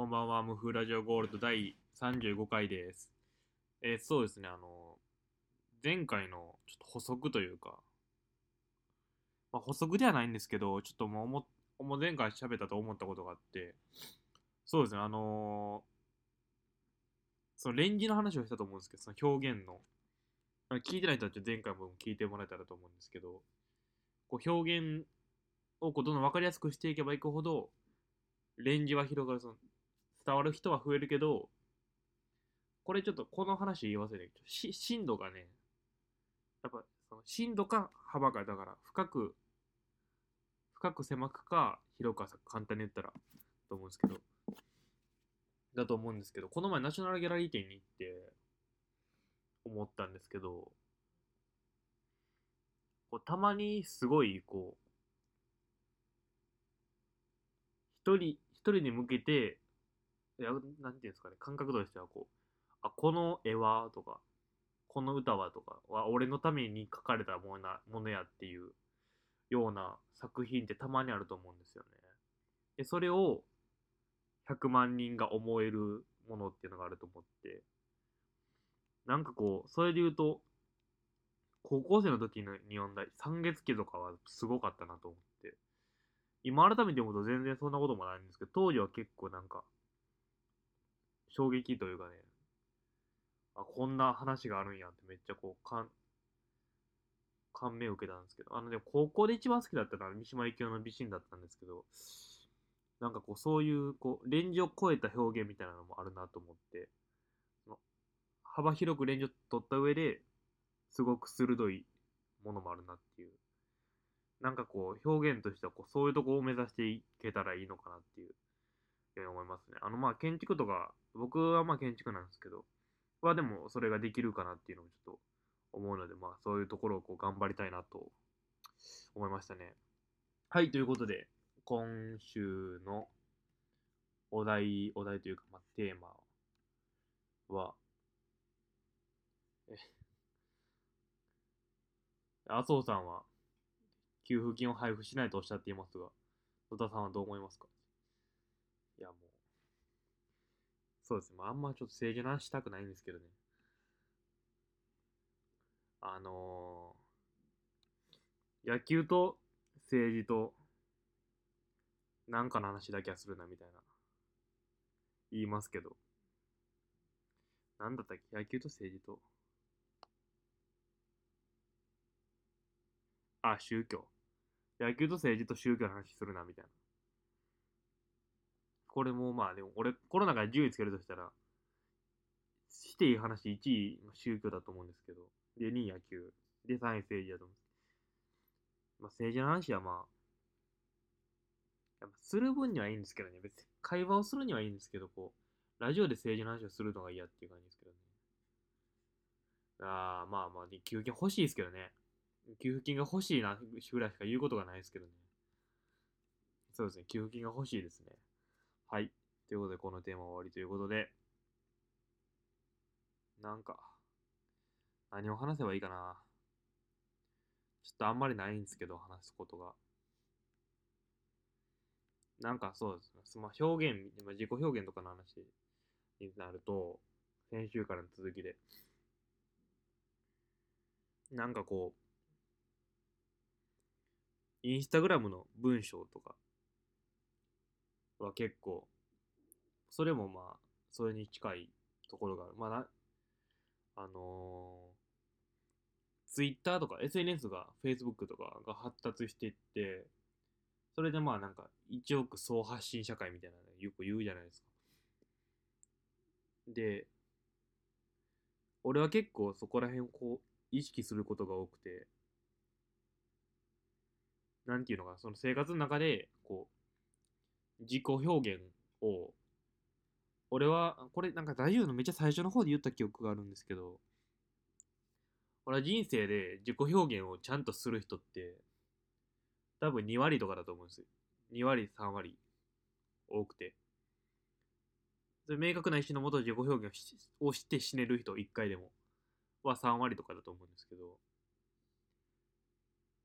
こんばんは、ムフラジオゴールド第35回です。えーそうですね、あの、前回のちょっと補足というか、まあ、補足ではないんですけど、ちょっともう思もう前回喋ったと思ったことがあって、そうですね、あのそのレンジの話をしたと思うんですけど、その表現の、聞いてない人はちょっと前回も聞いてもらえたらと思うんですけど、こう表現をこうどんどん分かりやすくしていけばいくほど、レンジは広がる、その伝わる人は増えるけど、これちょっとこの話言い忘れたけど、し深度がね、やっぱその深度か幅かだから深く、深く狭くか広くか簡単に言ったらと思うんですけど、だと思うんですけど、この前ナショナルギャラリー展に行って思ったんですけど、こうたまにすごいこう、一人、一人に向けて、やなんていうんですかね、感覚としてはこう、あ、この絵はとか、この歌はとかは俺のために書かれたものなものやっていうような作品ってたまにあると思うんですよね。で、それを100万人が思えるものっていうのがあると思って、なんかこう、それで言うと、高校生の時に読んだ三月期とかはすごかったなと思って、今改めて思うと全然そんなこともないんですけど、当時は結構なんか、衝撃というかね、あ、こんな話があるんやってめっちゃこう、かん、感銘を受けたんですけど、あのでも高校で一番好きだったのは三島由紀夫の美人だったんですけど、なんかこう、そういう、こう、レンジを超えた表現みたいなのもあるなと思って、の幅広くレンジを取った上で、すごく鋭いものもあるなっていう。なんかこう、表現としてはこう、そういうとこを目指していけたらいいのかなっていう、ように思いますね。あの、まあ、建築とか、僕はまあ建築なんですけど、はでもそれができるかなっていうのもちょっと思うので、まあ、そういうところをこう頑張りたいなと思いましたね。はい、ということで、今週のお題、お題というか、まあ、テーマは、え、麻生さんは給付金を配布しないとおっしゃっていますが、野田さんはどう思いますか？いや、もう、そうですね、あ、んまちょっと政治の話したくないんですけどね。あのー、野球と政治と、なんかの話だけはするなみたいな、言いますけど、なんだったっけ？野球と政治と、あ、宗教。野球と政治と宗教の話するなみたいな。これもまあでも俺、コロナが10位つけるとしたら、していい話1位宗教だと思うんですけど、で2位野球、で3位政治だと思う。まあ政治の話はまあ、やっぱする分にはいいんですけどね、別に会話をするにはいいんですけど、こう、ラジオで政治の話をするのが嫌っていう感じですけどね。ああ、まあまあ、給付金欲しいですけどね。給付金が欲しいなぐらいしか言うことがないですけどね。そうですね、給付金が欲しいですね。はい。ということで、このテーマは終わりということで、なんか、何を話せばいいかな。ちょっとあんまりないんですけど、話すことが。なんかそうですね、まあ、表現、まあ自己表現とかの話になると、先週からの続きで、なんかこう、インスタグラムの文章とかは結構、それもまあ、それに近いところがある。まあな、あのー、ツイッターとか SNS が、Facebook とかが発達していって、それでまあなんか、一億総発信社会みたいなのよく言うじゃないですか。で、俺は結構そこら辺をこう、意識することが多くて、なんていうのか、その生活の中で、こう、自己表現を、俺は、これなんか大丈夫のめっちゃ最初の方で言った記憶があるんですけど、俺は人生で自己表現をちゃんとする人って、多分2割とかだと思うんですよ。2割、3割多くて。それ明確な意思のもと自己表現をしをして死ねる人、1回でも、は3割とかだと思うんですけど、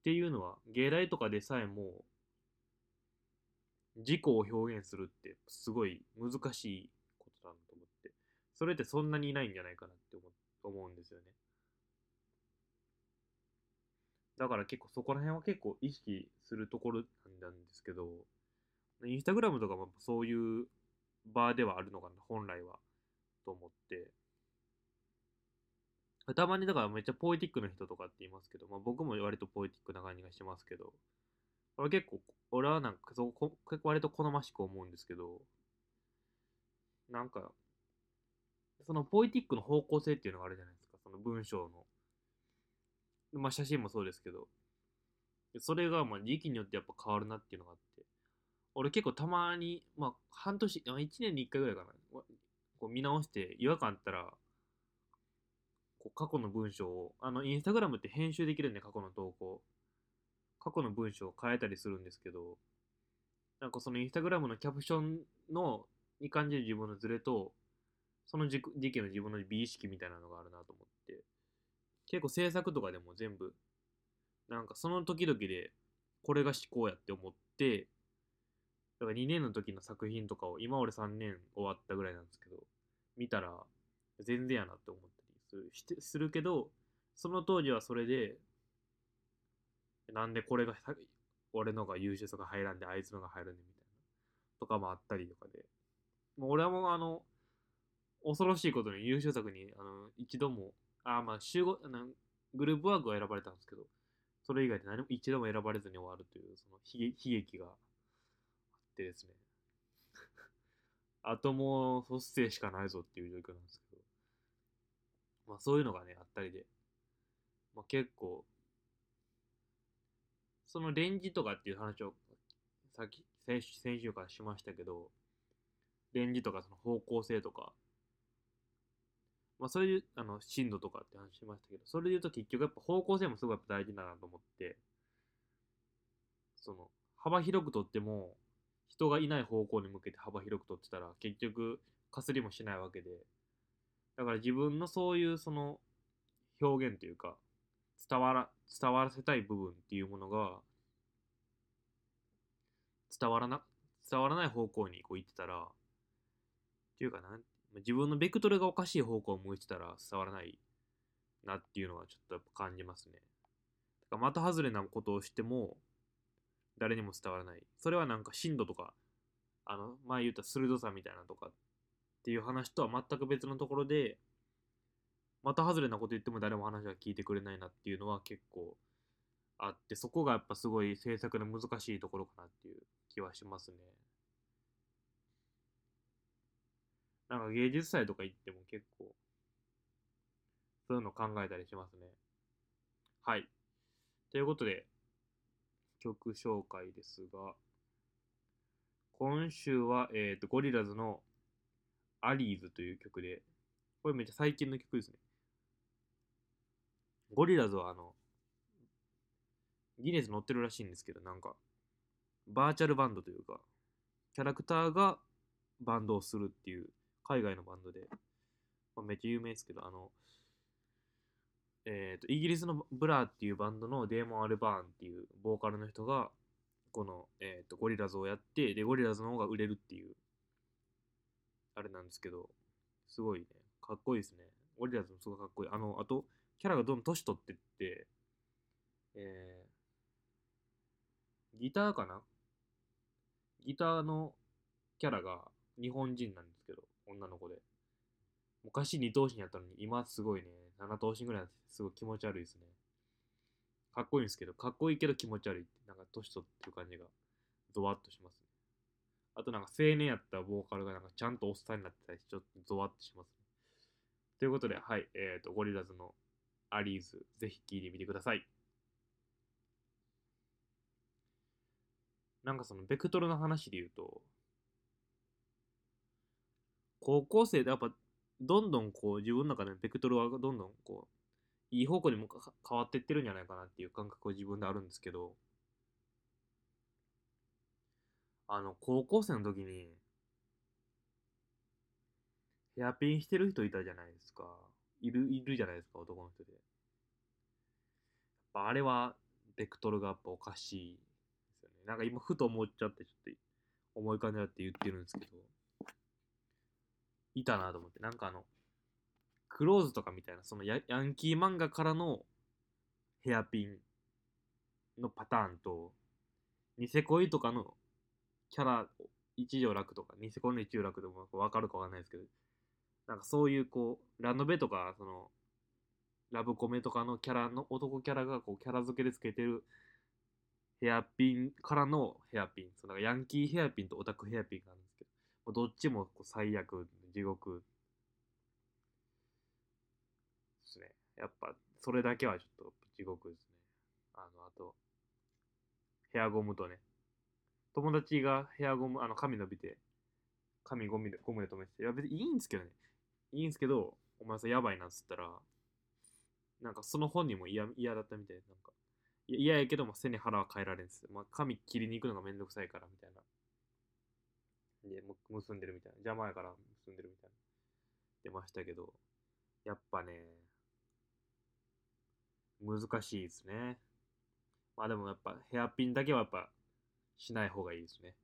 っていうのは、芸大とかでさえも、自己を表現するってすごい難しいことだなと思って、それってそんなにいないんじゃないかなって思うんですよね。だから結構そこら辺は結構意識するところなんですけど、インスタグラムとかもそういう場ではあるのかな、本来は。と思って。たまにだからめっちゃポエティックな人とかって言いますけど、まあ、僕も割とポエティックな感じがしますけど、俺結構、俺はなんかそこ割と好ましく思うんですけど、なんか、そのポエティックの方向性っていうのがあるじゃないですか、その文章の。まあ写真もそうですけど、それがまあ時期によってやっぱ変わるなっていうのがあって、俺結構たまに、まあ半年、1年に1回ぐらいかな、こう見直して違和感あったら、こう過去の文章を、あの、インスタグラムって編集できるんで、過去の投稿。過去の文章を変えたりするんですけど、なんかそのインスタグラムのキャプションの、に感じる自分のズレと、その時期の自分の美意識みたいなのがあるなと思って、結構制作とかでも全部、なんかその時々で、これが思考やって思って、だから2年の時の作品とかを、今俺3年終わったぐらいなんですけど、見たら、全然やなって思ったりするしてするけど、その当時はそれで、なんでこれが俺のが優秀さが入らんで、あいつのが入るねみたいな、とかもあったりとかで、もう俺はもうあの、恐ろしいことに優秀作に、あの、一度も、あ、まあ、集合、あのグループワークは選ばれたんですけど、それ以外で何も一度も選ばれずに終わるという、その悲劇悲劇があってですね。あともう卒生しかないぞっていう状況なんですけど。まあそういうのがね、あったりで。まあ結構、そのレンジとかっていう話をさっき先週先週からしましたけど、レンジとかその方向性とか、まあそういうあの深度とかって話しましたけど、それで言うと結局やっぱ方向性もすごい大事だなと思って、その幅広くとっても人がいない方向に向けて幅広くとってたら結局かすりもしないわけで、だから自分のそういうその表現というか、伝わら、伝わらせたい部分っていうものが、伝わらな、伝わらない方向にこう行ってたら、っていうかな、自分のベクトルがおかしい方向を向いてたら伝わらないなっていうのはちょっとやっぱ感じますね。だから的外れなことをしても、誰にも伝わらない。それはなんか深度とか、あの、前言った鋭さみたいなとかっていう話とは全く別のところで、的外れなこと言っても誰も話は聞いてくれないなっていうのは結構あって、そこがやっぱすごい制作の難しいところかなっていう気はしますね。なんか芸術祭とか行っても結構、そういうの考えたりしますね。はい。ということで、曲紹介ですが、今週は、えっ、と、ゴリラズのアリーズという曲で、これめっちゃ最近の曲ですね。ゴリラズはあの、ギネス載ってるらしいんですけど、なんか、バーチャルバンドというか、キャラクターがバンドをするっていう海外のバンドで、まあ、めっちゃ有名ですけど、あの、えっ、と、イギリスのブラーっていうバンドのデーモン・アルバーンっていうボーカルの人が、この、えっ、と、ゴリラズをやって、で、ゴリラズの方が売れるっていう、あれなんですけど、すごいね、かっこいいですね。ゴリラズもすごいかっこいい。あの、あと、キャラがどんどん年取ってって、えー、ギターかな？ギターのキャラが日本人なんですけど、女の子で。昔二頭身やったのに、今すごいね、七頭身ぐらいになってすごい気持ち悪いですね。かっこいいんですけど、かっこいいけど気持ち悪いって、なんか年取ってる感じが、ゾワッとしますね。あとなんか青年やったボーカルがなんかちゃんとおっさんになってたりちょっとゾワッとしますね。ということで、はい、えっ、ー、と、ゴリラズのアリーズ、ぜひ聴いてみてください。なんかそのベクトルの話で言うと、高校生でやっぱどんどんこう自分の中でベクトルはどんどんこういい方向にも変わっていってるんじゃないかなっていう感覚は自分であるんですけど、あの、高校生の時に、ヘアピンしてる人いたじゃないですか。いる、いるじゃないですか、男の人で。やっぱあれは、ベクトルがやっぱおかしいですよね。なんか今、ふと思っちゃって、ちょっと重い感じだって言ってるんですけど、いたなと思って、なんかあの、クローズとかみたいな、そのヤヤンキー漫画からのヘアピンのパターンと、ニセ恋とかのキャラ、一条楽とか、ニセ恋の一条楽でもわかるかわかんないですけど、なんかそういうこう、ラノベとか、その、ラブコメとかのキャラの、男キャラがこう、キャラ付けでつけてるヘアピンからのヘアピン。そうなんかヤンキーヘアピンとオタクヘアピンがあるんですけど、どっちもこう最悪、地獄ですね。やっぱ、それだけはちょっと地獄ですね。あの、あと、ヘアゴムとね、友達がヘアゴム、あの、髪伸びて、髪ゴムでゴムで留めてて、いや別にいいんですけどね。いいんすけど、お前さ、やばいなっつったら、なんかその本人も嫌だったみたいで、なんか、嫌やけども背に腹は変えられんす。まあ、髪切りに行くのがめんどくさいから、みたいな。で、も結んでるみたいな。邪魔やから結んでるみたいな。出ましたけど、やっぱね、難しいですね。まあでもやっぱヘアピンだけはやっぱしない方がいいですね。